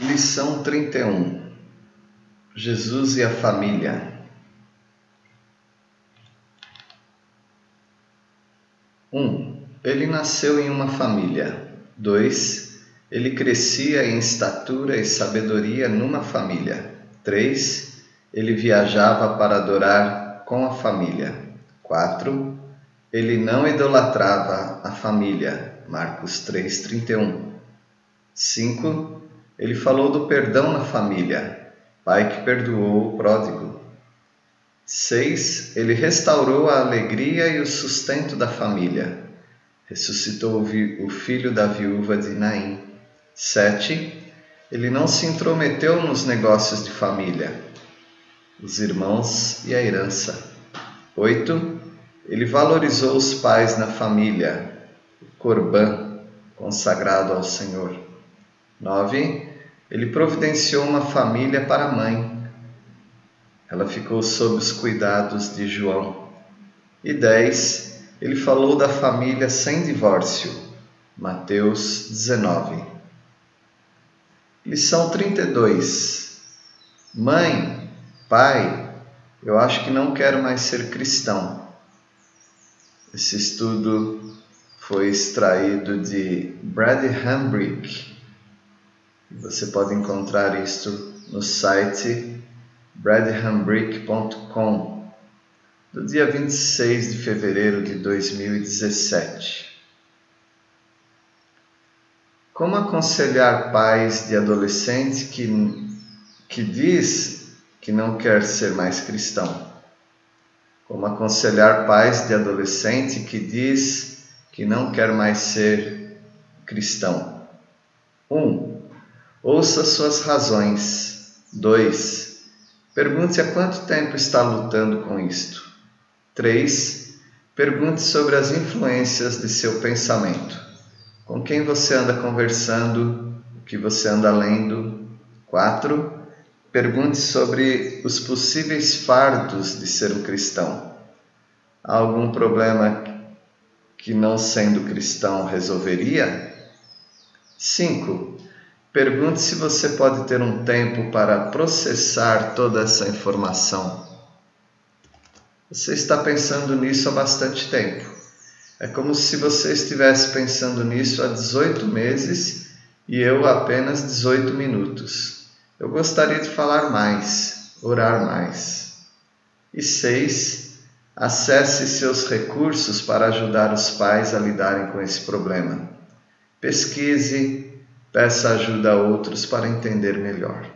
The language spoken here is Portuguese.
Lição 31 Jesus e a família. 1. Um, ele nasceu em uma família. 2. Ele crescia em estatura e sabedoria numa família. 3. Ele viajava para adorar com a família. 4. Ele não idolatrava a família. Marcos 3:31. 5 ele falou do perdão na família, pai que perdoou o pródigo. 6. Ele restaurou a alegria e o sustento da família. Ressuscitou o filho da viúva de Naim. 7. Ele não se intrometeu nos negócios de família, os irmãos e a herança. 8. Ele valorizou os pais na família, o Corban, consagrado ao Senhor. 9. Ele providenciou uma família para a mãe. Ela ficou sob os cuidados de João. E 10. Ele falou da família sem divórcio. Mateus 19. Lição 32. Mãe, pai, eu acho que não quero mais ser cristão. Esse estudo foi extraído de Brad Hambrick você pode encontrar isto no site bradhambrick.com do dia 26 de fevereiro de 2017. Como aconselhar pais de adolescente que, que diz que não quer ser mais cristão? Como aconselhar pais de adolescente que diz que não quer mais ser cristão? 1. Um, Ouça suas razões. 2. Pergunte há quanto tempo está lutando com isto. 3. Pergunte sobre as influências de seu pensamento. Com quem você anda conversando, o que você anda lendo. 4. Pergunte sobre os possíveis fardos de ser um cristão. Há algum problema que, não sendo cristão, resolveria? 5. Pergunte se você pode ter um tempo para processar toda essa informação. Você está pensando nisso há bastante tempo. É como se você estivesse pensando nisso há 18 meses e eu apenas 18 minutos. Eu gostaria de falar mais, orar mais. E seis, acesse seus recursos para ajudar os pais a lidarem com esse problema. Pesquise, Peça ajuda a outros para entender melhor.